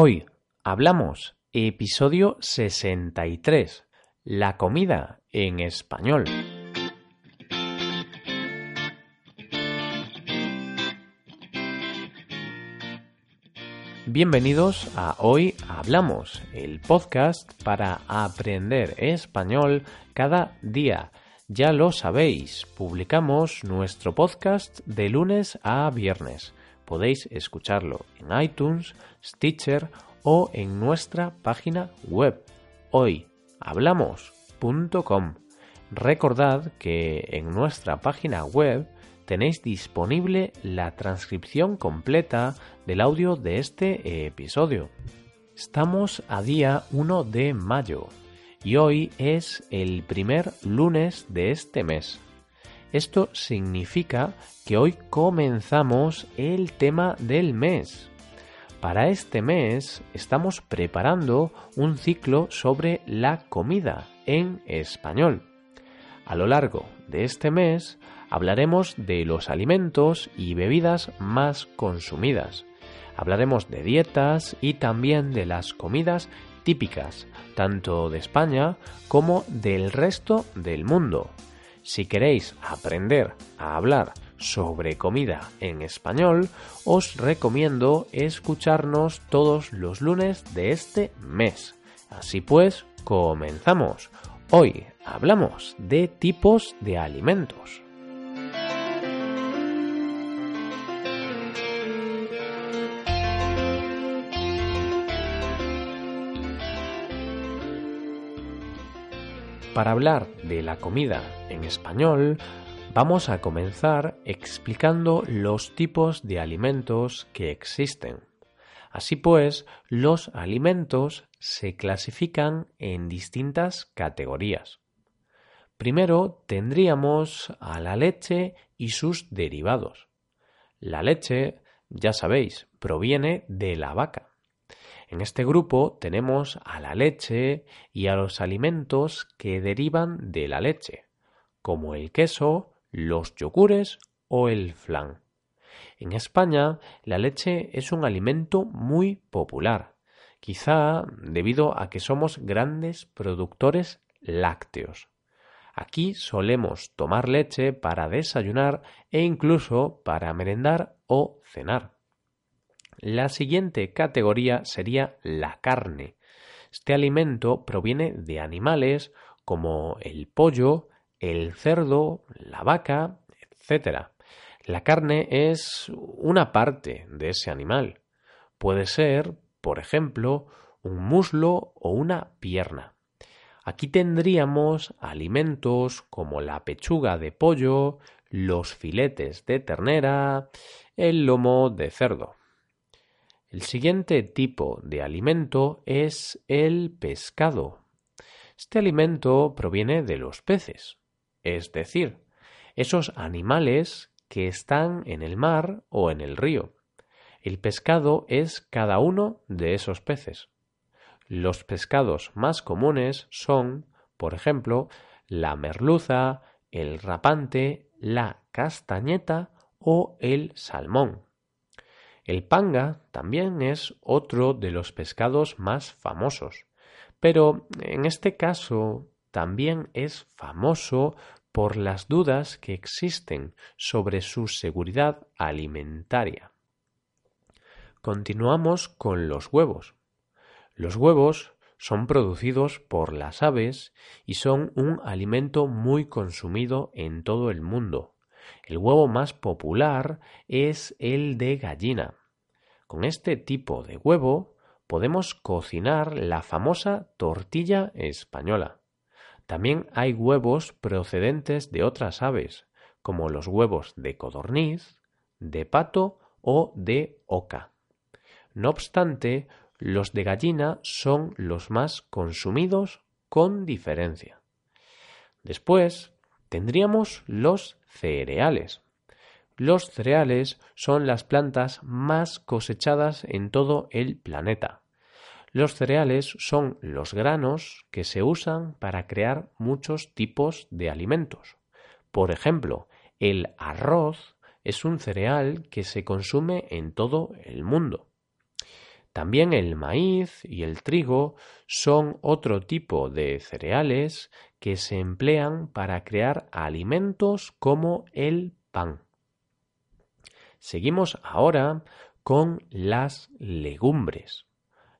Hoy hablamos episodio 63, la comida en español. Bienvenidos a Hoy Hablamos, el podcast para aprender español cada día. Ya lo sabéis, publicamos nuestro podcast de lunes a viernes. Podéis escucharlo en iTunes, Stitcher o en nuestra página web hoyhablamos.com. Recordad que en nuestra página web tenéis disponible la transcripción completa del audio de este episodio. Estamos a día 1 de mayo y hoy es el primer lunes de este mes. Esto significa que hoy comenzamos el tema del mes. Para este mes estamos preparando un ciclo sobre la comida en español. A lo largo de este mes hablaremos de los alimentos y bebidas más consumidas. Hablaremos de dietas y también de las comidas típicas, tanto de España como del resto del mundo. Si queréis aprender a hablar sobre comida en español, os recomiendo escucharnos todos los lunes de este mes. Así pues, comenzamos. Hoy hablamos de tipos de alimentos. Para hablar de la comida en español, vamos a comenzar explicando los tipos de alimentos que existen. Así pues, los alimentos se clasifican en distintas categorías. Primero tendríamos a la leche y sus derivados. La leche, ya sabéis, proviene de la vaca. En este grupo tenemos a la leche y a los alimentos que derivan de la leche, como el queso, los yogures o el flan. En España, la leche es un alimento muy popular, quizá debido a que somos grandes productores lácteos. Aquí solemos tomar leche para desayunar e incluso para merendar o cenar. La siguiente categoría sería la carne. Este alimento proviene de animales como el pollo, el cerdo, la vaca, etc. La carne es una parte de ese animal. Puede ser, por ejemplo, un muslo o una pierna. Aquí tendríamos alimentos como la pechuga de pollo, los filetes de ternera, el lomo de cerdo. El siguiente tipo de alimento es el pescado. Este alimento proviene de los peces, es decir, esos animales que están en el mar o en el río. El pescado es cada uno de esos peces. Los pescados más comunes son, por ejemplo, la merluza, el rapante, la castañeta o el salmón. El panga también es otro de los pescados más famosos, pero en este caso también es famoso por las dudas que existen sobre su seguridad alimentaria. Continuamos con los huevos. Los huevos son producidos por las aves y son un alimento muy consumido en todo el mundo. El huevo más popular es el de gallina. Con este tipo de huevo podemos cocinar la famosa tortilla española. También hay huevos procedentes de otras aves, como los huevos de codorniz, de pato o de oca. No obstante, los de gallina son los más consumidos con diferencia. Después tendríamos los cereales. Los cereales son las plantas más cosechadas en todo el planeta. Los cereales son los granos que se usan para crear muchos tipos de alimentos. Por ejemplo, el arroz es un cereal que se consume en todo el mundo. También el maíz y el trigo son otro tipo de cereales que se emplean para crear alimentos como el pan. Seguimos ahora con las legumbres.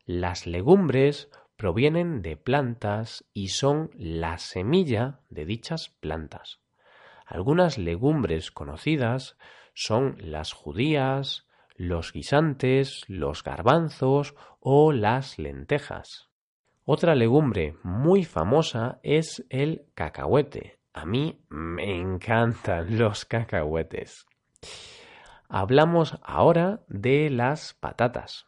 Las legumbres provienen de plantas y son la semilla de dichas plantas. Algunas legumbres conocidas son las judías, los guisantes, los garbanzos o las lentejas. Otra legumbre muy famosa es el cacahuete. A mí me encantan los cacahuetes. Hablamos ahora de las patatas.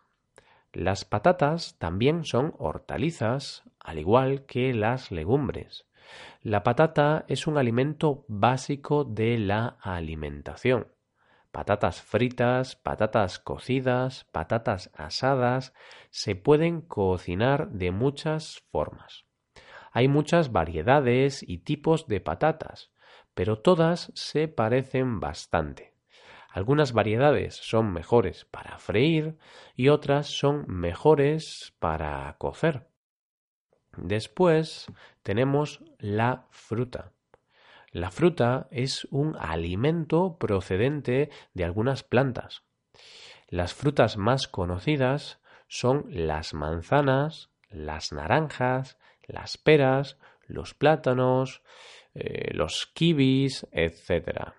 Las patatas también son hortalizas, al igual que las legumbres. La patata es un alimento básico de la alimentación patatas fritas, patatas cocidas, patatas asadas, se pueden cocinar de muchas formas. Hay muchas variedades y tipos de patatas, pero todas se parecen bastante. Algunas variedades son mejores para freír y otras son mejores para cocer. Después tenemos la fruta. La fruta es un alimento procedente de algunas plantas. Las frutas más conocidas son las manzanas, las naranjas, las peras, los plátanos, eh, los kibis, etc.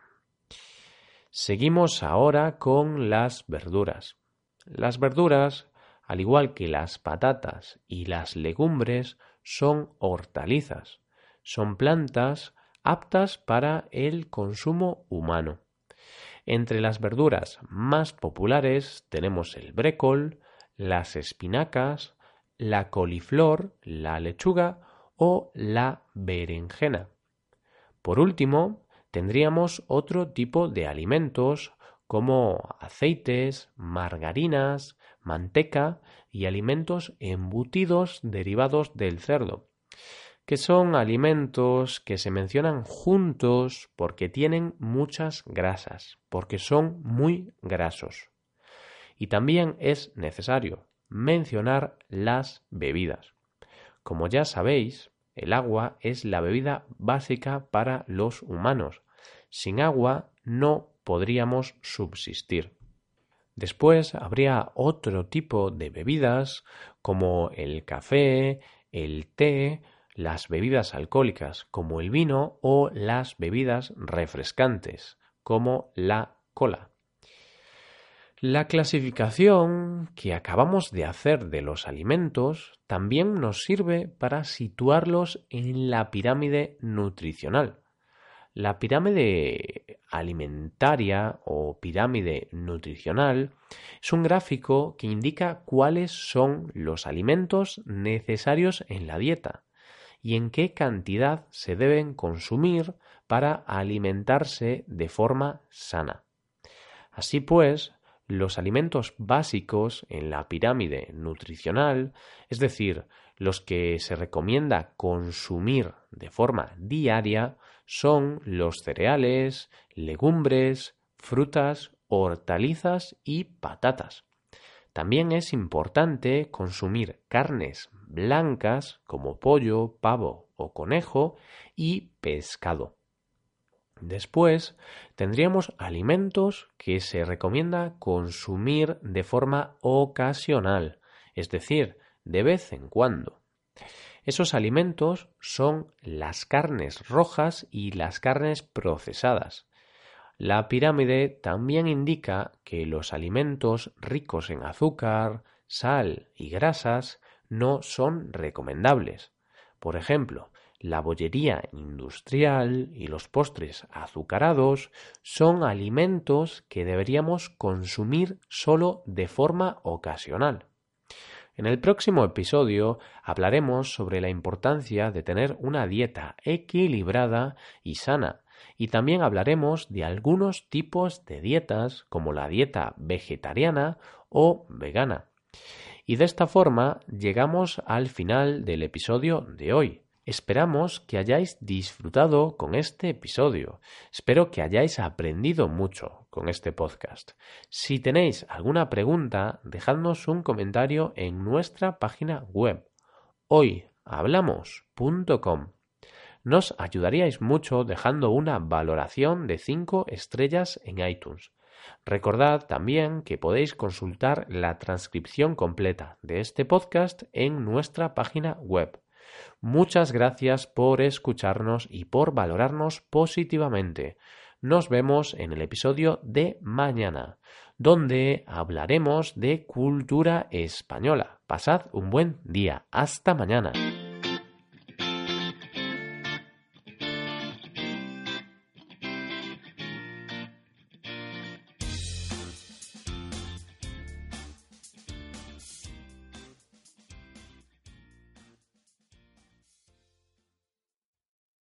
Seguimos ahora con las verduras. Las verduras, al igual que las patatas y las legumbres, son hortalizas. Son plantas aptas para el consumo humano. Entre las verduras más populares tenemos el brécol, las espinacas, la coliflor, la lechuga o la berenjena. Por último, tendríamos otro tipo de alimentos como aceites, margarinas, manteca y alimentos embutidos derivados del cerdo, que son alimentos que se mencionan juntos porque tienen muchas grasas, porque son muy grasos. Y también es necesario mencionar las bebidas. Como ya sabéis, el agua es la bebida básica para los humanos. Sin agua no podríamos subsistir. Después habría otro tipo de bebidas como el café, el té las bebidas alcohólicas como el vino o las bebidas refrescantes como la cola. La clasificación que acabamos de hacer de los alimentos también nos sirve para situarlos en la pirámide nutricional. La pirámide alimentaria o pirámide nutricional es un gráfico que indica cuáles son los alimentos necesarios en la dieta y en qué cantidad se deben consumir para alimentarse de forma sana. Así pues, los alimentos básicos en la pirámide nutricional, es decir, los que se recomienda consumir de forma diaria, son los cereales, legumbres, frutas, hortalizas y patatas. También es importante consumir carnes blancas como pollo, pavo o conejo y pescado. Después tendríamos alimentos que se recomienda consumir de forma ocasional, es decir, de vez en cuando. Esos alimentos son las carnes rojas y las carnes procesadas. La pirámide también indica que los alimentos ricos en azúcar, sal y grasas no son recomendables. Por ejemplo, la bollería industrial y los postres azucarados son alimentos que deberíamos consumir solo de forma ocasional. En el próximo episodio hablaremos sobre la importancia de tener una dieta equilibrada y sana, y también hablaremos de algunos tipos de dietas como la dieta vegetariana o vegana. Y de esta forma llegamos al final del episodio de hoy. Esperamos que hayáis disfrutado con este episodio. Espero que hayáis aprendido mucho con este podcast. Si tenéis alguna pregunta, dejadnos un comentario en nuestra página web hoyhablamos.com. Nos ayudaríais mucho dejando una valoración de 5 estrellas en iTunes. Recordad también que podéis consultar la transcripción completa de este podcast en nuestra página web Muchas gracias por escucharnos y por valorarnos positivamente. Nos vemos en el episodio de mañana, donde hablaremos de cultura española. Pasad un buen día. Hasta mañana.